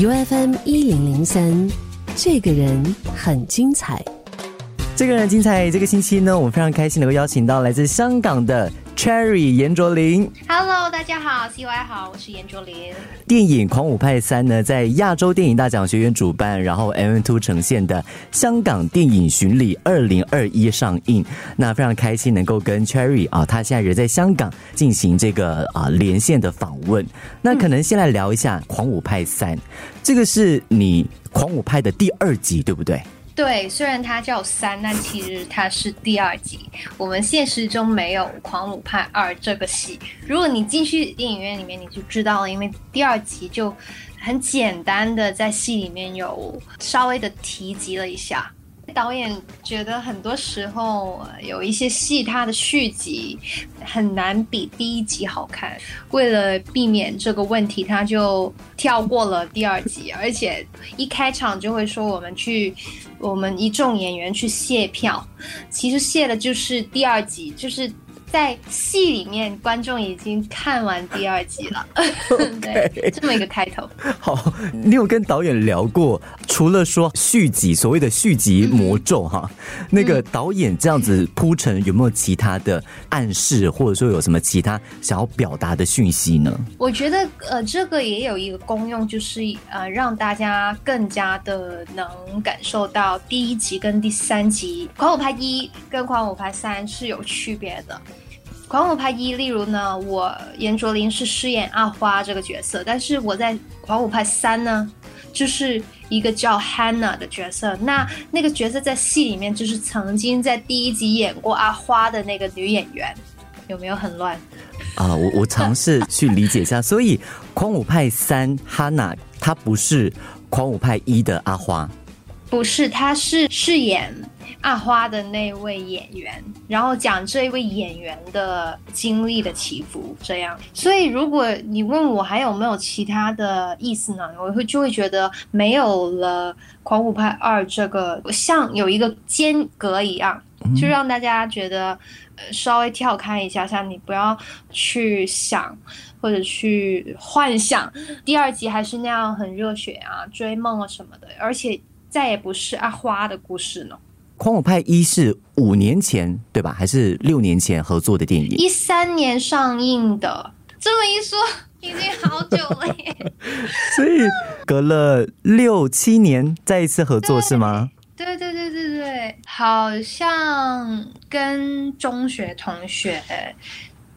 U F M 一零零三，这个人很精彩。这个人很精彩。这个星期呢，我们非常开心能够邀请到来自香港的 Cherry 严卓林。Hello，大家好，CY 好，我是严卓林。电影《狂舞派三》呢，在亚洲电影大奖学院主办，然后 M Two 呈现的香港电影巡礼二零二一上映。那非常开心能够跟 Cherry 啊，他现在人在香港进行这个啊连线的访问。那可能先来聊一下《狂舞派三》，这个是你《狂舞派》的第二集，对不对？对，虽然它叫三，但其实它是第二集。我们现实中没有《狂舞派二》这个戏。如果你进去电影院里面，你就知道了，因为第二集就很简单的在戏里面有稍微的提及了一下。导演觉得很多时候有一些戏，它的续集很难比第一集好看。为了避免这个问题，他就跳过了第二集，而且一开场就会说我们去，我们一众演员去卸票，其实卸的就是第二集，就是在戏里面观众已经看完第二集了，对，这么一个开头。好，你有跟导演聊过，除了说续集，所谓的续集魔咒哈，那个导演这样子铺陈，有没有其他的暗示，或者说有什么其他想要表达的讯息呢？我觉得呃，这个也有一个功用，就是呃，让大家更加的能感受到第一集跟第三集《狂舞派一》跟《狂舞派三》是有区别的。《狂舞派一》，例如呢，我严卓林是饰演阿花这个角色，但是我在《狂舞派三》呢，就是一个叫 Hannah 的角色。那那个角色在戏里面就是曾经在第一集演过阿花的那个女演员，有没有很乱？啊，我我尝试去理解一下，所以《狂舞派三》Hannah 她不是《狂舞派一》的阿花，不是，他是饰演阿花的那位演员，然后讲这一位演员的经历的起伏，这样。所以，如果你问我还有没有其他的意思呢，我会就会觉得没有了《狂舞派二》这个像有一个间隔一样，就让大家觉得呃稍微跳开一下，像你不要去想或者去幻想第二集还是那样很热血啊、追梦啊什么的，而且再也不是阿花的故事呢。《狂舞派一》是五年前对吧？还是六年前合作的电影？一三年上映的，这么一说，已经好久了耶。所以隔了六七年再一次合作是吗？对对对对对，好像跟中学同学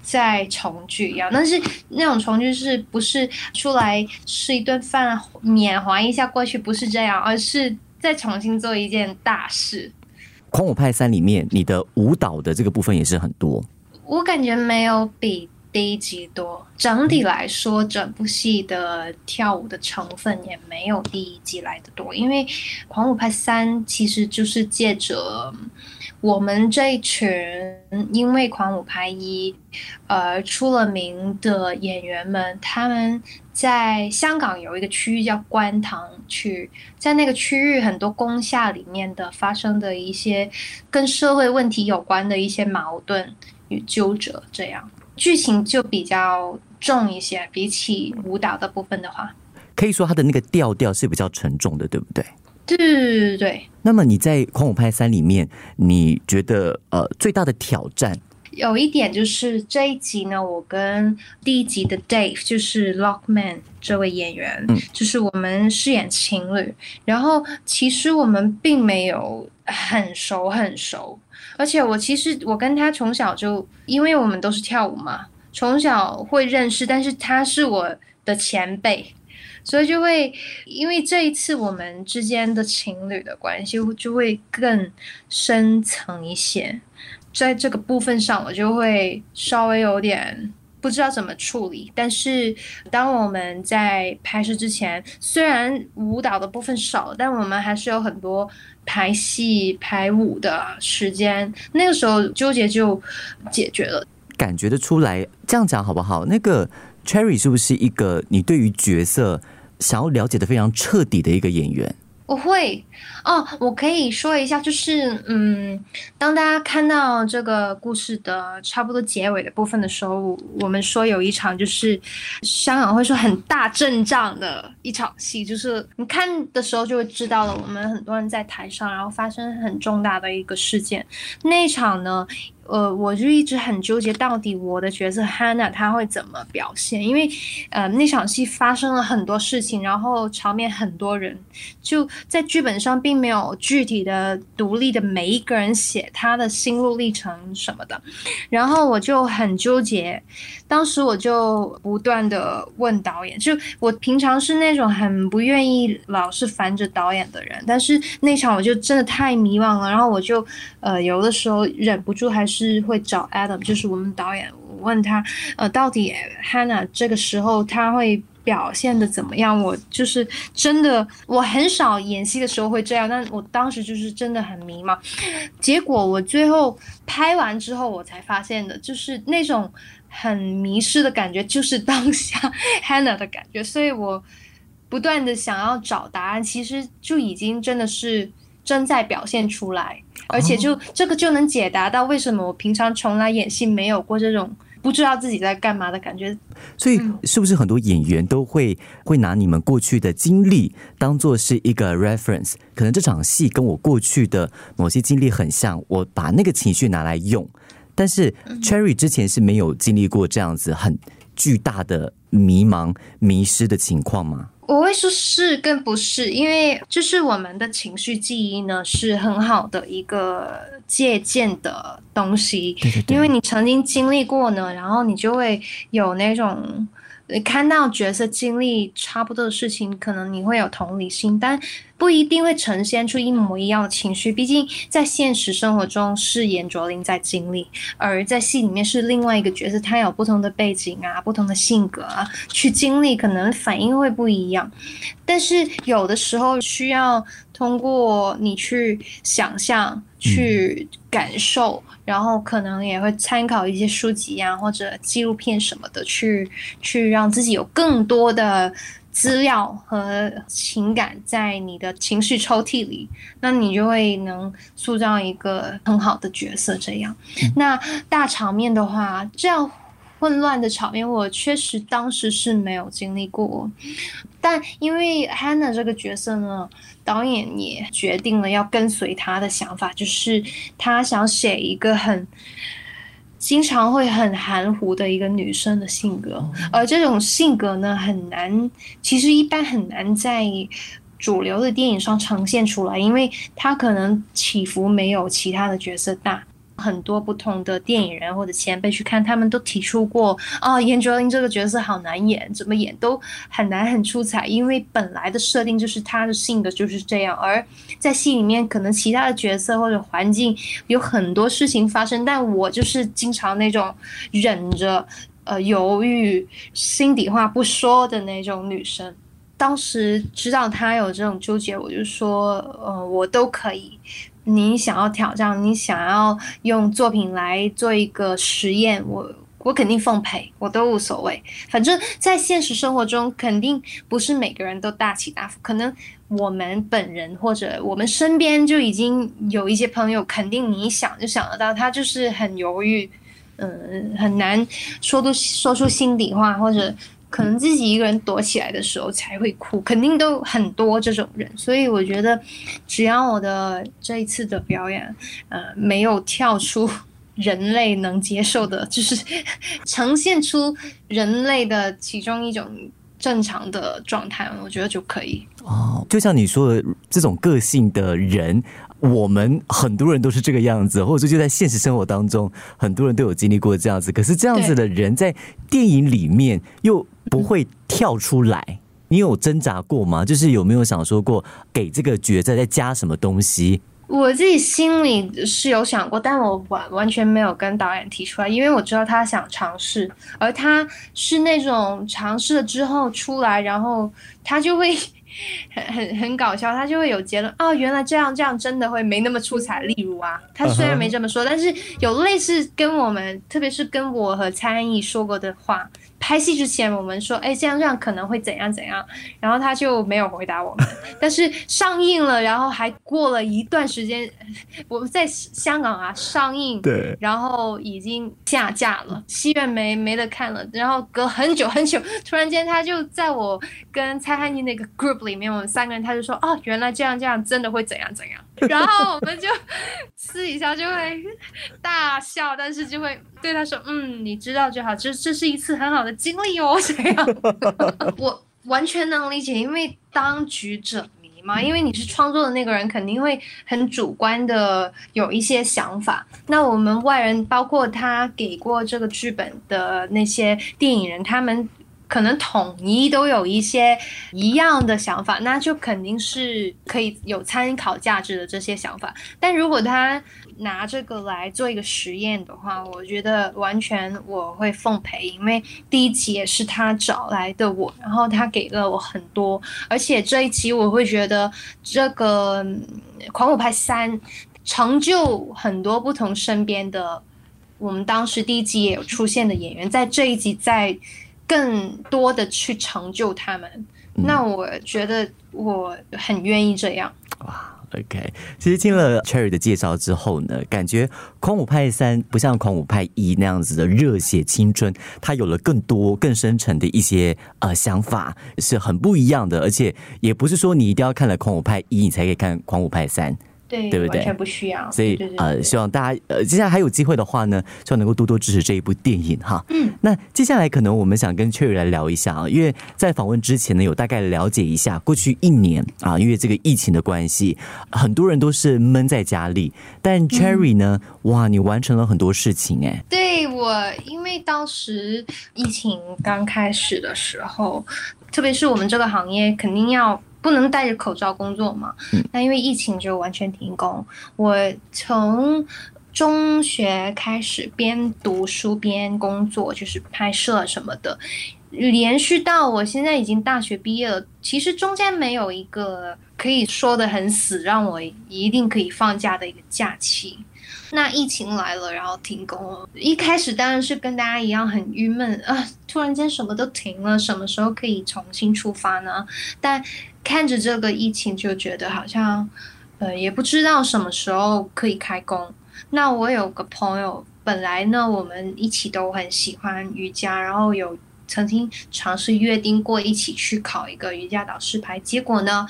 在重聚一样，但是那种重聚是不是出来吃一顿饭缅怀一下过去，不是这样，而是再重新做一件大事。《狂舞派三》里面你的舞蹈的这个部分也是很多，我感觉没有比第一集多。整体来说，整部戏的跳舞的成分也没有第一集来的多，因为《狂舞派三》其实就是借着我们这一群因为《狂舞派一》而出了名的演员们，他们在香港有一个区域叫观塘区，在那个区域很多工厦里面的发生的一些跟社会问题有关的一些矛盾与纠葛，这样剧情就比较重一些，比起舞蹈的部分的话，可以说它的那个调调是比较沉重的，对不对？对对对。那么你在《狂舞派三》里面，你觉得呃最大的挑战？有一点就是这一集呢，我跟第一集的 Dave 就是 Lockman 这位演员，嗯就是我们饰演情侣，然后其实我们并没有很熟很熟，而且我其实我跟他从小就，因为我们都是跳舞嘛，从小会认识，但是他是我的前辈。所以就会因为这一次我们之间的情侣的关系，就会更深层一些。在这个部分上，我就会稍微有点不知道怎么处理。但是当我们在拍摄之前，虽然舞蹈的部分少，但我们还是有很多排戏、排舞的时间。那个时候纠结就解决了。感觉得出来，这样讲好不好？那个 Cherry 是不是一个你对于角色想要了解的非常彻底的一个演员？我会哦，我可以说一下，就是嗯，当大家看到这个故事的差不多结尾的部分的时候，我们说有一场就是香港会说很大阵仗的一场戏，就是你看的时候就会知道了，我们很多人在台上，然后发生很重大的一个事件，那一场呢。呃，我就一直很纠结，到底我的角色 Hannah 她会怎么表现？因为，呃，那场戏发生了很多事情，然后场面很多人，就在剧本上并没有具体的、独立的每一个人写他的心路历程什么的，然后我就很纠结。当时我就不断的问导演，就我平常是那种很不愿意老是烦着导演的人，但是那场我就真的太迷惘了，然后我就，呃，有的时候忍不住还是。会找 Adam，就是我们导演，问他，呃，到底 Hannah 这个时候他会表现的怎么样？我就是真的，我很少演戏的时候会这样，但我当时就是真的很迷茫。结果我最后拍完之后，我才发现的，就是那种很迷失的感觉，就是当下 Hannah 的感觉。所以我不断的想要找答案，其实就已经真的是正在表现出来。而且就这个就能解答到为什么我平常从来演戏没有过这种不知道自己在干嘛的感觉。所以是不是很多演员都会会拿你们过去的经历当做是一个 reference？可能这场戏跟我过去的某些经历很像，我把那个情绪拿来用。但是 Cherry 之前是没有经历过这样子很巨大的迷茫、迷失的情况吗？我会说是跟不是，因为就是我们的情绪记忆呢是很好的一个借鉴的东西，因为你曾经经历过呢，然后你就会有那种。看到角色经历差不多的事情，可能你会有同理心，但不一定会呈现出一模一样的情绪。毕竟在现实生活中是严卓林在经历，而在戏里面是另外一个角色，他有不同的背景啊，不同的性格啊，去经历可能反应会不一样。但是有的时候需要通过你去想象、去感受。然后可能也会参考一些书籍啊，或者纪录片什么的，去去让自己有更多的资料和情感在你的情绪抽屉里，那你就会能塑造一个很好的角色。这样，那大场面的话，这样。混乱的场面，我确实当时是没有经历过，但因为 Hannah 这个角色呢，导演也决定了要跟随他的想法，就是他想写一个很经常会很含糊的一个女生的性格，而这种性格呢，很难，其实一般很难在主流的电影上呈现出来，因为她可能起伏没有其他的角色大。很多不同的电影人或者前辈去看，他们都提出过啊，严卓林这个角色好难演，怎么演都很难很出彩，因为本来的设定就是他的性格就是这样，而在戏里面可能其他的角色或者环境有很多事情发生，但我就是经常那种忍着呃犹豫，心底话不说的那种女生。当时知道他有这种纠结，我就说呃我都可以。你想要挑战，你想要用作品来做一个实验，我我肯定奉陪，我都无所谓。反正，在现实生活中，肯定不是每个人都大起大伏。可能我们本人或者我们身边就已经有一些朋友，肯定你想就想得到，他就是很犹豫，嗯，很难说出说出心底话，或者。可能自己一个人躲起来的时候才会哭，肯定都很多这种人，所以我觉得，只要我的这一次的表演，呃，没有跳出人类能接受的，就是 呈现出人类的其中一种正常的状态，我觉得就可以。哦，就像你说的这种个性的人。我们很多人都是这个样子，或者说就在现实生活当中，很多人都有经历过这样子。可是这样子的人在电影里面又不会跳出来，你有挣扎过吗？就是有没有想说过给这个角色再加什么东西？我自己心里是有想过，但我完完全没有跟导演提出来，因为我知道他想尝试，而他是那种尝试了之后出来，然后他就会。很很很搞笑，他就会有结论哦，原来这样这样真的会没那么出彩。例如啊，他虽然没这么说，但是有类似跟我们，特别是跟我和蔡安逸说过的话，拍戏之前，我们说，哎，这样这样可能会怎样怎样，然后他就没有回答我们。但是上映了，然后还过了一段时间，我们在香港啊上映，对，然后已经下架了，戏院没没得看了。然后隔很久很久，突然间他就在我跟蔡汉妮那个 group 里面，我们三个人，他就说，哦，原来这样这样真的会怎样怎样。然后我们就私底下就会大笑，但是就会对他说：“嗯，你知道就好，这这是一次很好的经历哦。”这样，我完全能理解，因为当局者迷嘛，因为你是创作的那个人，肯定会很主观的有一些想法。那我们外人，包括他给过这个剧本的那些电影人，他们。可能统一都有一些一样的想法，那就肯定是可以有参考价值的这些想法。但如果他拿这个来做一个实验的话，我觉得完全我会奉陪，因为第一集也是他找来的我，然后他给了我很多，而且这一集我会觉得这个《狂舞派三》成就很多不同身边的我们当时第一集也有出现的演员，在这一集在。更多的去成就他们，那我觉得我很愿意这样。哇，OK，其实听了 Cherry 的介绍之后呢，感觉《狂舞派三》不像《狂舞派一》那样子的热血青春，它有了更多更深沉的一些呃想法，是很不一样的。而且也不是说你一定要看了《狂舞派一》，你才可以看《狂舞派三》。对，对不对？完全不需要。所以呃，希望大家呃，接下来还有机会的话呢，希望能够多多支持这一部电影哈。嗯，那接下来可能我们想跟 Cherry 来聊一下啊，因为在访问之前呢，有大概了解一下过去一年啊，因为这个疫情的关系，很多人都是闷在家里，但 Cherry 呢，哇，你完成了很多事情哎。对我，因为当时疫情刚开始的时候，特别是我们这个行业，肯定要。不能戴着口罩工作嘛？那因为疫情就完全停工。我从中学开始边读书边工作，就是拍摄什么的，连续到我现在已经大学毕业了。其实中间没有一个可以说的很死，让我一定可以放假的一个假期。那疫情来了，然后停工了。一开始当然是跟大家一样很郁闷啊，突然间什么都停了，什么时候可以重新出发呢？但看着这个疫情，就觉得好像，呃，也不知道什么时候可以开工。那我有个朋友，本来呢我们一起都很喜欢瑜伽，然后有曾经尝试约定过一起去考一个瑜伽导师牌，结果呢？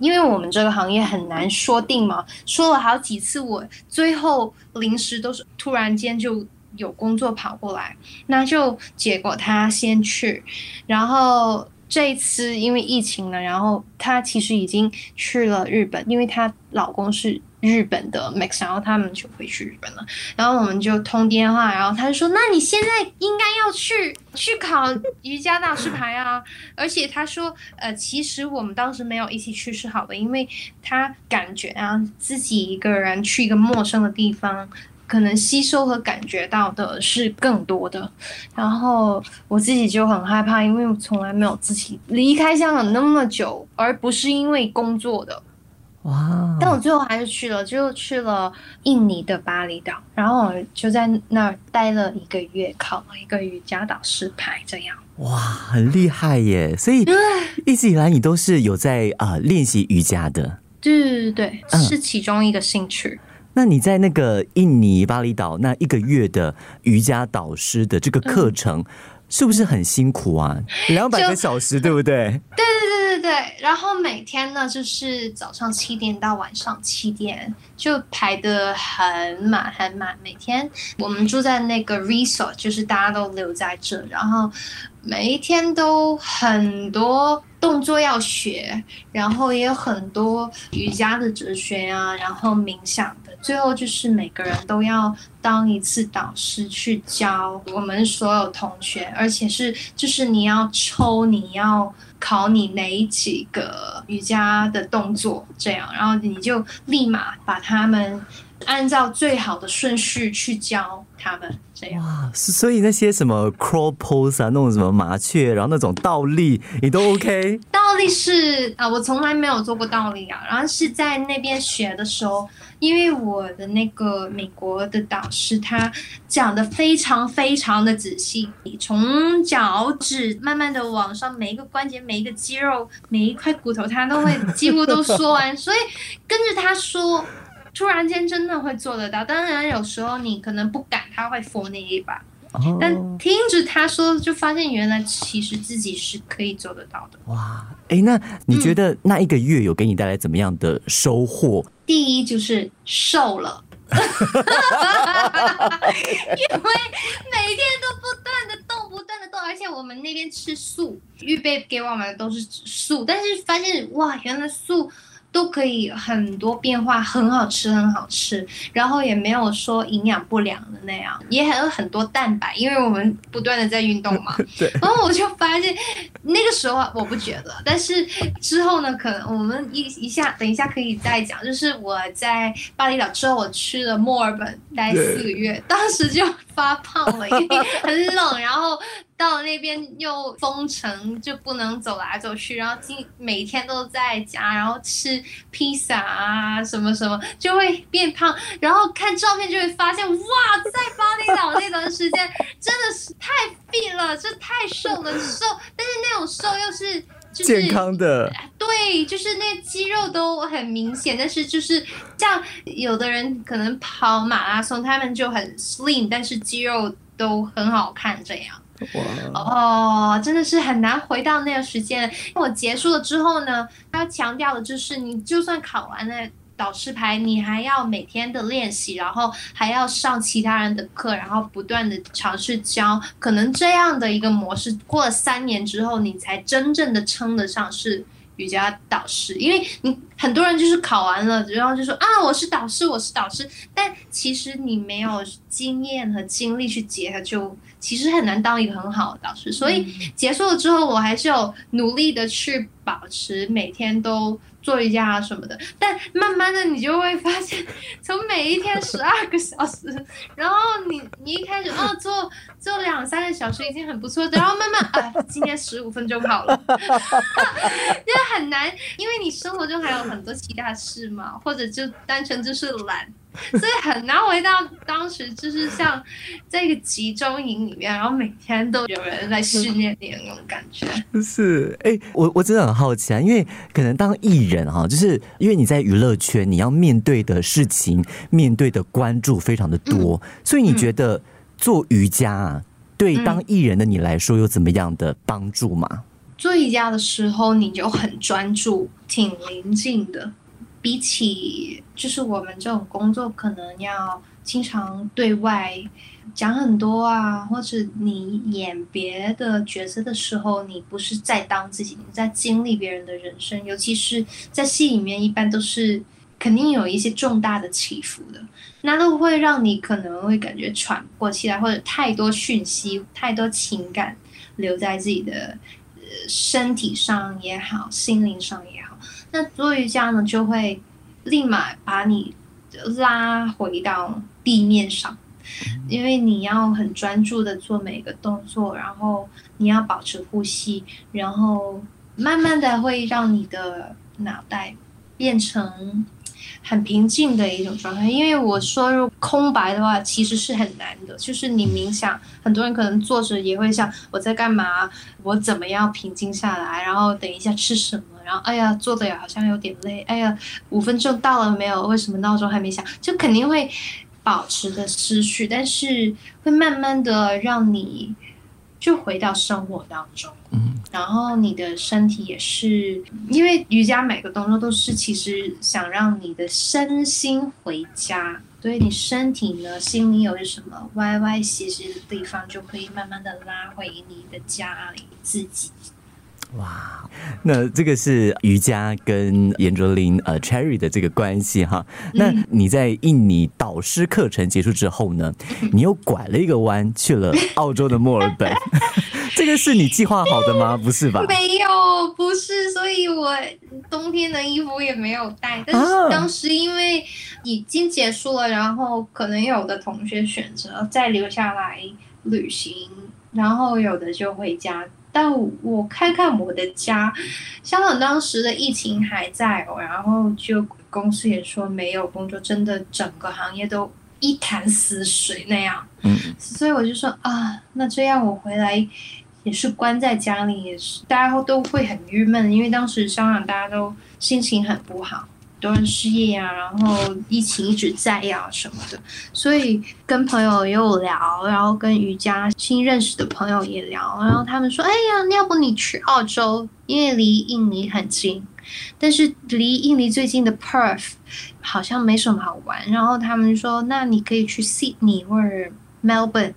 因为我们这个行业很难说定嘛，说了好几次，我最后临时都是突然间就有工作跑过来，那就结果他先去，然后这一次因为疫情了，然后他其实已经去了日本，因为她老公是。日本的 Max，然后他们就回去日本了，然后我们就通电话，然后他就说：“那你现在应该要去去考瑜伽大师牌啊！” 而且他说：“呃，其实我们当时没有一起去是好的，因为他感觉啊，自己一个人去一个陌生的地方，可能吸收和感觉到的是更多的。然后我自己就很害怕，因为我从来没有自己离开香港那么久，而不是因为工作的。”哇！但我最后还是去了，就去了印尼的巴厘岛，然后我就在那儿待了一个月，考了一个瑜伽导师牌，这样。哇，很厉害耶！所以一直以来你都是有在啊练习瑜伽的。对对对，是其中一个兴趣。那你在那个印尼巴厘岛那一个月的瑜伽导师的这个课程，是不是很辛苦啊？两百个小时，对不对？对对对。对对，然后每天呢，就是早上七点到晚上七点，就排的很满很满。每天我们住在那个 resort，就是大家都留在这，然后每一天都很多动作要学，然后也有很多瑜伽的哲学啊，然后冥想的。最后就是每个人都要当一次导师去教我们所有同学，而且是就是你要抽，你要。考你哪几个瑜伽的动作，这样，然后你就立马把他们按照最好的顺序去教他们，这样。哇，所以那些什么 crawl pose 啊，那种什么麻雀，然后那种倒立，你都 OK？倒立是啊，我从来没有做过倒立啊。然后是在那边学的时候，因为我的那个美国的导师他讲的非常非常的仔细，从脚趾慢慢的往上，每一个关节、每一个肌肉、每一块骨头，他都会几乎都说完。所以跟着他说，突然间真的会做得到。当然有时候你可能不敢，他会扶你一把。但听着他说，就发现原来其实自己是可以做得到的。哇，哎，那你觉得那一个月有给你带来怎么样的收获？第一就是瘦了，因为每天都不断的动，不断的动，而且我们那边吃素，预备给我们的都是素，但是发现哇，原来素。都可以很多变化，很好吃，很好吃，然后也没有说营养不良的那样，也还有很多蛋白，因为我们不断的在运动嘛。对。然后我就发现，那个时候我不觉得，但是之后呢，可能我们一一下，等一下可以再讲，就是我在巴厘岛之后，我去了墨尔本待四个月，当时就发胖了，因为很冷，然后。到那边又封城，就不能走来走去，然后今每天都在家，然后吃披萨啊什么什么，就会变胖。然后看照片就会发现，哇，在巴厘岛那段时间真的是太 fit 了，这太瘦了，瘦，但是那种瘦又是就是健康的，对，就是那肌肉都很明显，但是就是像有的人可能跑马拉松，他们就很 slim，但是肌肉都很好看这样。哦，真的是很难回到那个时间。我结束了之后呢，他强调的就是，你就算考完了导师牌，你还要每天的练习，然后还要上其他人的课，然后不断的尝试教。可能这样的一个模式，过了三年之后，你才真正的称得上是。瑜伽导师，因为你很多人就是考完了，然后就说啊，我是导师，我是导师，但其实你没有经验和精力去结合，就其实很难当一个很好的导师。所以结束了之后，我还是有努力的去保持每天都。做一下啊什么的，但慢慢的你就会发现，从每一天十二个小时，然后你你一开始哦做做两三个小时已经很不错，然后慢慢啊今天十五分钟好了，就很难，因为你生活中还有很多其他事嘛，或者就单纯就是懒。所以很难回到当时，就是像在一个集中营里面，然后每天都有人在训练你的那种感觉。是，哎，我我真的很好奇啊，因为可能当艺人哈，就是因为你在娱乐圈，你要面对的事情、面对的关注非常的多，所以你觉得做瑜伽啊，对当艺人的你来说有怎么样的帮助吗？做瑜伽的时候，你就很专注，挺宁静的。比起就是我们这种工作，可能要经常对外讲很多啊，或者你演别的角色的时候，你不是在当自己，你在经历别人的人生，尤其是在戏里面，一般都是肯定有一些重大的起伏的，那都会让你可能会感觉喘不过气来，或者太多讯息、太多情感留在自己的身体上也好，心灵上也。那做瑜伽呢，就会立马把你拉回到地面上，因为你要很专注的做每个动作，然后你要保持呼吸，然后慢慢的会让你的脑袋变成。很平静的一种状态，因为我说如空白的话其实是很难的。就是你冥想，很多人可能坐着也会想我在干嘛，我怎么样平静下来，然后等一下吃什么，然后哎呀坐的也好像有点累，哎呀五分钟到了没有？为什么闹钟还没响？就肯定会保持的思绪，但是会慢慢的让你。就回到生活当中，嗯，然后你的身体也是，因为瑜伽每个动作都是其实想让你的身心回家，所以你身体呢，心里有什么歪歪斜斜的地方，就可以慢慢的拉回你的家里自己。哇，那这个是瑜伽跟严卓林呃 Cherry 的这个关系哈。那你在印尼导师课程结束之后呢，你又拐了一个弯去了澳洲的墨尔本，这个是你计划好的吗？不是吧？没有，不是，所以我冬天的衣服也没有带。但是当时因为已经结束了，然后可能有的同学选择再留下来旅行，然后有的就回家。但我看看我的家，香港当时的疫情还在哦，然后就公司也说没有工作，真的整个行业都一潭死水那样。嗯，所以我就说啊，那这样我回来也是关在家里，也是大家都会很郁闷，因为当时香港大家都心情很不好。多人失业呀，然后疫情一直在呀什么的，所以跟朋友也有聊，然后跟瑜伽新认识的朋友也聊，然后他们说：“哎呀，要不你去澳洲，因为离印尼很近，但是离印尼最近的 Perth 好像没什么好玩。”然后他们说：“那你可以去 Sydney 或者 Melbourne。”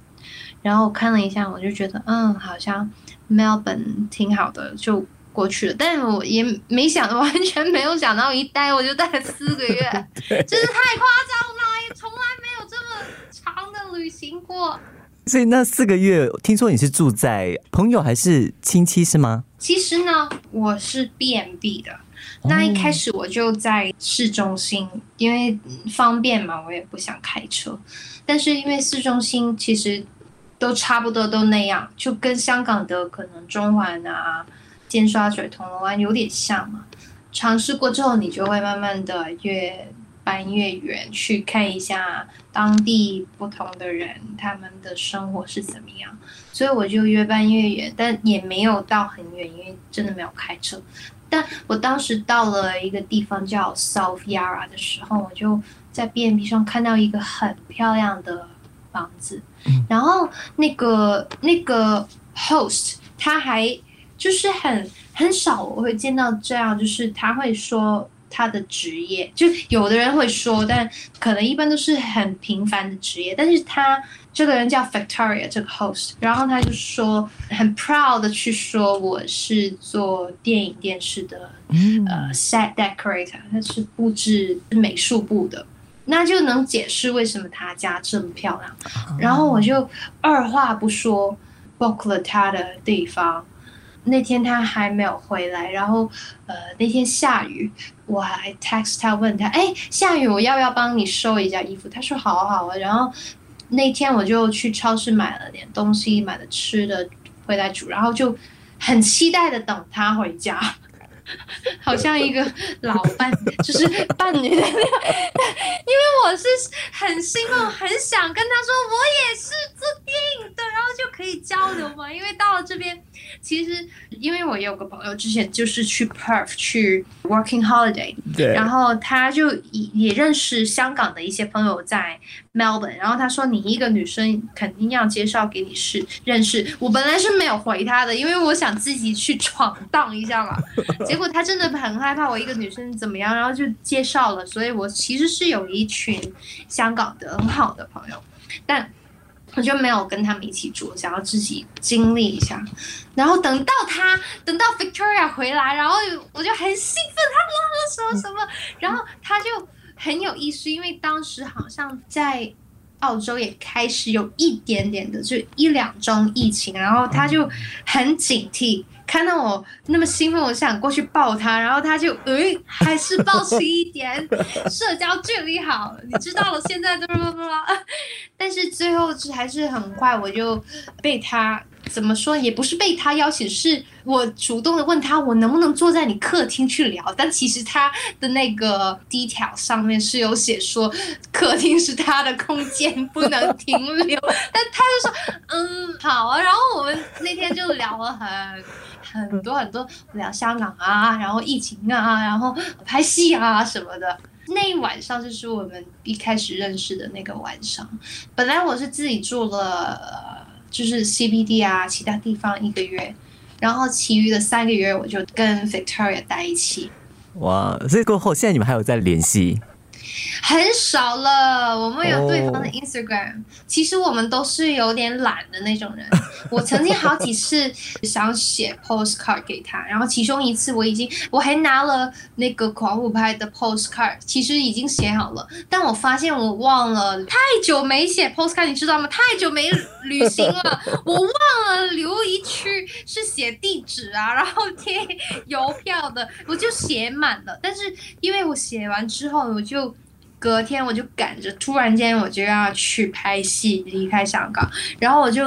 然后我看了一下，我就觉得嗯，好像 Melbourne 挺好的，就。过去了，但我也没想，完全没有想到一待我就待了四个月，真是太夸张了，也从来没有这么长的旅行过。所以那四个月，听说你是住在朋友还是亲戚是吗？其实呢，我是 B M B 的。那一开始我就在市中心，因为方便嘛，我也不想开车。但是因为市中心其实都差不多都那样，就跟香港的可能中环啊。尖沙咀、铜锣湾有点像嘛？尝试过之后，你就会慢慢的越搬越远，去看一下当地不同的人他们的生活是怎么样。所以我就越搬越远，但也没有到很远，因为真的没有开车。但我当时到了一个地方叫 South Yarra 的时候，我就在 B&B 上看到一个很漂亮的房子，然后那个那个 host 他还。就是很很少我会见到这样，就是他会说他的职业，就有的人会说，但可能一般都是很平凡的职业。但是他这个人叫 Victoria 这个 host，然后他就说很 proud 的去说我是做电影电视的，呃 set decorator，他是布置美术部的，那就能解释为什么他家这么漂亮。然后我就二话不说 book 了他的地方。那天他还没有回来，然后，呃，那天下雨，我还 text 他问他，哎，下雨我要不要帮你收一下衣服？他说好好啊。然后那天我就去超市买了点东西，买了吃的回来煮，然后就很期待的等他回家，好像一个老伴，就是伴侣的，因为我是很兴奋，很想跟他说我也是做电影的，然后就可以交流嘛。因为到了这边。其实，因为我有个朋友之前就是去 Perth 去 working holiday，对，然后他就也也认识香港的一些朋友在 Melbourne，然后他说你一个女生肯定要介绍给你是认识。我本来是没有回他的，因为我想自己去闯荡一下嘛。结果他真的很害怕我一个女生怎么样，然后就介绍了。所以我其实是有一群香港的很好的朋友，但。我就没有跟他们一起住，想要自己经历一下。然后等到他等到 Victoria 回来，然后我就很兴奋，他哇什么什么，然后他就很有意思，因为当时好像在澳洲也开始有一点点的，就一两宗疫情，然后他就很警惕。看到我那么兴奋，我想过去抱他，然后他就诶，还是抱持一点 社交距离好。你知道了，现在都不不 但是最后是还是很快，我就被他怎么说，也不是被他邀请，是我主动的问他，我能不能坐在你客厅去聊？但其实他的那个 detail 上面是有写说，客厅是他的空间，不能停留。但他就说，嗯，好啊。然后我们那天就聊了很。很多很多聊香港啊，然后疫情啊，然后拍戏啊什么的。那一晚上就是我们一开始认识的那个晚上。本来我是自己住了，就是 CBD 啊，其他地方一个月，然后其余的三个月我就跟 Victoria 在一起。哇！所以过后，现在你们还有在联系？很少了，我们有对方的 Instagram。其实我们都是有点懒的那种人。我曾经好几次想写 postcard 给他，然后其中一次我已经我还拿了那个狂舞派的 postcard，其实已经写好了，但我发现我忘了，太久没写 postcard，你知道吗？太久没旅行了，我忘了留一区是写地址啊，然后贴邮票的，我就写满了。但是因为我写完之后，我就。隔天我就赶着，突然间我就要去拍戏，离开香港，然后我就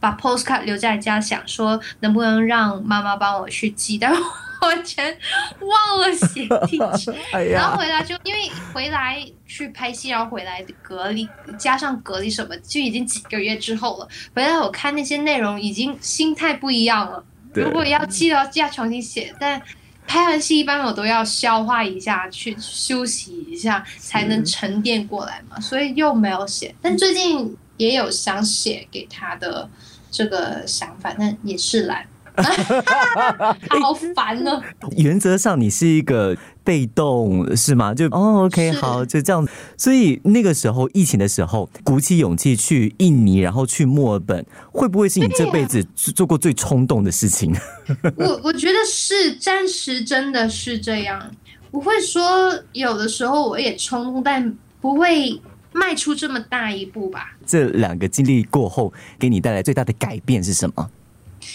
把 postcard 留在家，想说能不能让妈妈帮我去寄，但我完全忘了写地址。哎然后，回来就因为回来去拍戏，然后回来隔离，加上隔离什么，就已经几个月之后了。回来我看那些内容，已经心态不一样了。如果要记得要重新写，但拍完戏一般我都要消化一下，去休息一下，才能沉淀过来嘛。所以又没有写，但最近也有想写给他的这个想法，但也是懒。好烦呢。原则上你是一个被动是吗？就哦，OK，好，就这样。所以那个时候疫情的时候，鼓起勇气去印尼，然后去墨尔本，会不会是你这辈子做做过最冲动的事情？我我觉得是暂时真的是这样，我会说有的时候我也冲动，但不会迈出这么大一步吧。这两个经历过后，给你带来最大的改变是什么？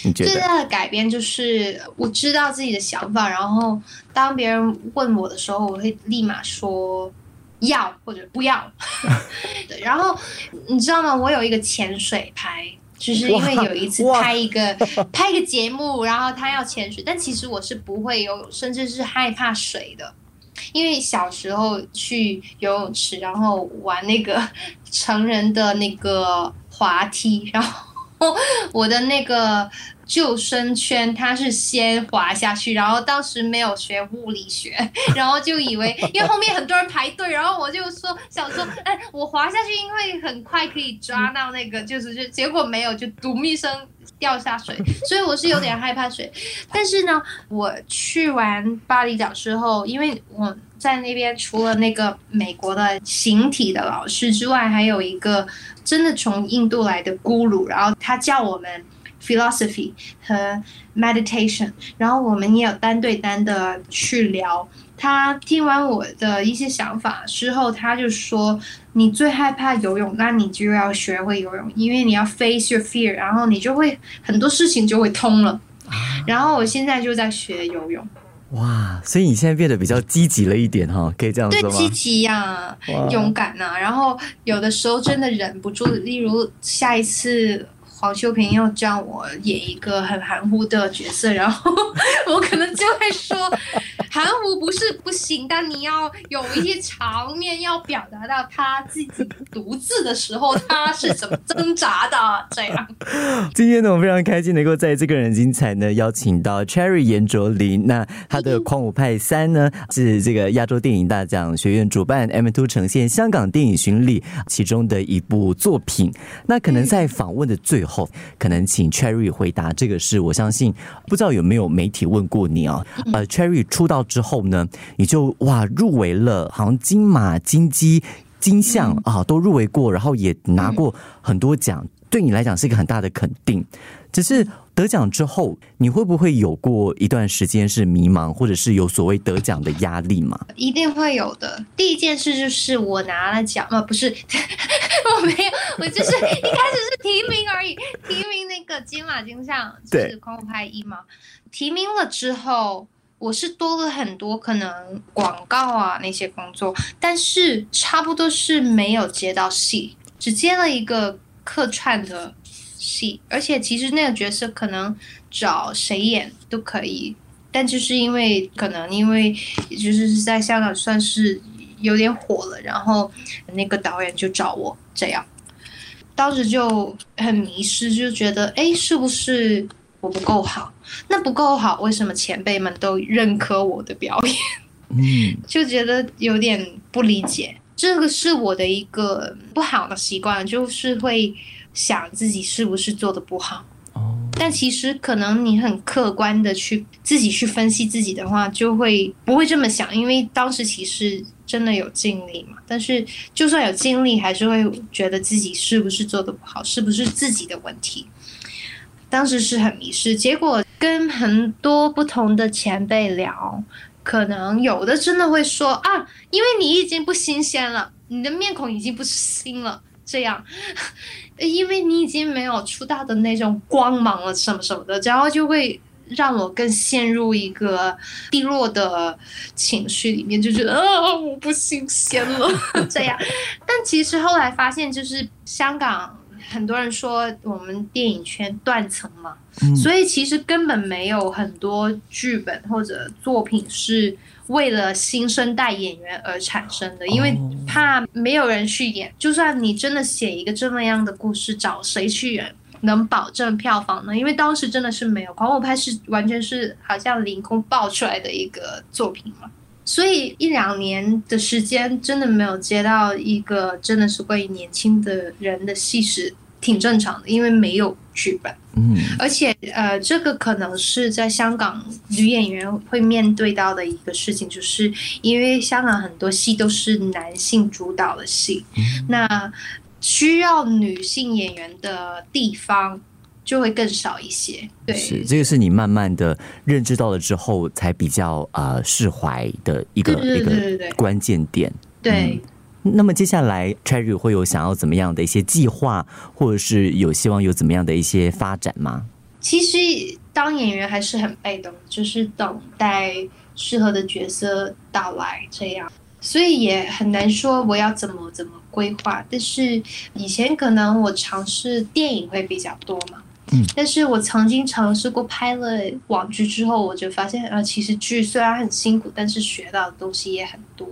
你觉得？最大的改变就是我知道自己的想法，然后当别人问我的时候，我会立马说要或者不要。对，然后你知道吗？我有一个潜水拍。就是因为有一次拍一个拍一个节目，然后他要潜水，但其实我是不会游泳，甚至是害怕水的。因为小时候去游泳池，然后玩那个 成人的那个滑梯，然后 我的那个救生圈它是先滑下去，然后当时没有学物理学，然后就以为 因为后面很多人排队，然后我就说想说，哎，我滑下去因为很快可以抓到那个就是就，结果没有，就咚一声掉下水，所以我是有点害怕水。但是呢，我去完巴厘岛之后，因为我在那边除了那个美国的形体的老师之外，还有一个真的从印度来的咕噜，然后他教我们 philosophy 和 meditation，然后我们也有单对单的去聊。他听完我的一些想法之后，他就说：“你最害怕游泳，那你就要学会游泳，因为你要 face your fear，然后你就会很多事情就会通了。”然后我现在就在学游泳，哇，所以你现在变得比较积极了一点哈，可以这样对说，吗？积极呀、哇勇敢呐、然后有的时候真的忍不住，例如下一次黄秋平要叫我演一个很含糊的角色，然后 我可能就会说，含糊不是不行，但你要有一些场面要表达到他自己独自的时候，他是怎么挣扎的，这样。今天呢，我非常开心能够在这个人精彩呢邀请到 Cherry 严卓林。那他的《狂舞派三》呢是这个亚洲电影大奖学院主办 M Two 呈现香港电影巡礼其中的一部作品。那可能在访问的最后，可能请 Cherry 回答这个事。我相信不知道有没有媒体问过你啊？呃，Cherry 出道之后呢，你就哇入围了，好像金马、金鸡。金像啊，都入围过，然后也拿过很多奖，对你来讲是一个很大的肯定。只是得奖之后，你会不会有过一段时间是迷茫，或者是有所谓得奖的压力吗？一定会有的。第一件事就是我拿了奖，啊，不是，我没有，我就是一开始是提名而已，提名那个金马金像，就是狂舞派一嘛。提名了之后，我是多了很多可能广告啊那些工作，但是差不多是没有接到戏，只接了一个客串的戏，而且其实那个角色可能找谁演都可以，但就是因为可能因为就是在香港算是有点火了，然后那个导演就找我这样，当时就很迷失，就觉得哎，诶是不是我不够好？那不够好，为什么前辈们都认可我的表演？嗯，就觉得有点不理解。这个是我的一个不好的习惯，就是会想自己是不是做的不好。哦，但其实可能你很客观的去自己去分析自己的话，就会不会这么想，因为当时其实真的有尽力嘛。但是就算有尽力，还是会觉得自己是不是做的不好，是不是自己的问题。当时是很迷失，结果跟很多不同的前辈聊，可能有的真的会说啊，因为你已经不新鲜了，你的面孔已经不是新了，这样，因为你已经没有出道的那种光芒了，什么什么的，然后就会让我更陷入一个低落的情绪里面，就觉得啊，我不新鲜了，这样。但其实后来发现，就是香港很多人说我们电影圈断层嘛，嗯所以其实根本没有很多剧本或者作品是为了新生代演员而产生的，因为哦怕没有人去演。就算你真的写一个这么样的故事，找谁去演？能保证票房呢？因为当时真的是没有，《狂舞派》是完全是好像凌空爆出来的一个作品嘛，所以一两年的时间真的没有接到一个真的是关于年轻的人的戏是挺正常的，因为没有剧本。嗯。而且呃，这个可能是在香港女演员会面对到的一个事情，就是因为香港很多戏都是男性主导的戏，那需要女性演员的地方就会更少一些。对，是这个是你慢慢的认知到了之后，才比较呃释怀的一个一个关键点。对。那么接下来，Cherry 会有想要怎么样的一些计划，或者是有希望有怎么样的一些发展吗？其实当演员还是很被动，就是等待适合的角色到来这样，所以也很难说我要怎么怎么规划。但是以前可能我尝试电影会比较多嘛，嗯，但是我曾经尝试过拍了网剧之后，我就发现呃，其实剧虽然很辛苦，但是学到的东西也很多，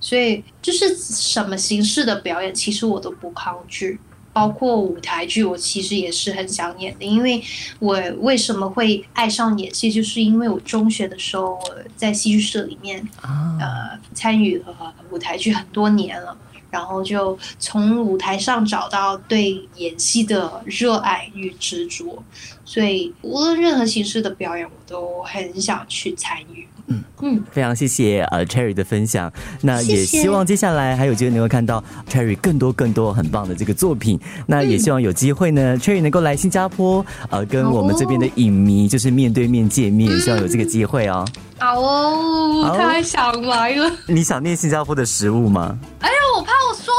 所以就是什么形式的表演，其实我都不抗拒。包括舞台剧，我其实也是很想演的，因为我为什么会爱上演戏，就是因为我中学的时候在戏剧社里面啊，呃参与了舞台剧很多年了，然后就从舞台上找到对演戏的热爱与执着，所以无论任何形式的表演，我都很想去参与。嗯嗯，非常谢谢呃 Cherry 的分享，那也希望接下来还有机会能够看到 Cherry 更多更多很棒的这个作品。那也希望有机会呢、c h e r r y 能够来新加坡，呃，跟我们这边的影迷就是面对面见面，希望有这个机会哦。好哦，好太想来了。你想念新加坡的食物吗？哎呀，我怕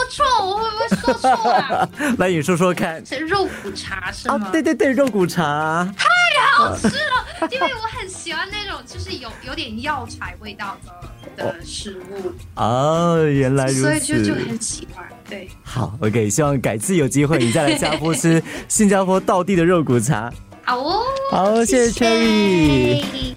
错，我会不会说错啊？来，你说说看。是肉骨茶是吗？啊，对对对，肉骨茶。太好吃了，因为我很喜欢那种就是有有点药材味道的的食物，哦，原来如此。所以就就很喜欢。对，好，OK，希望改次有机会你再来新加坡吃新加坡道地的肉骨茶。好哦，好谢谢 Cherry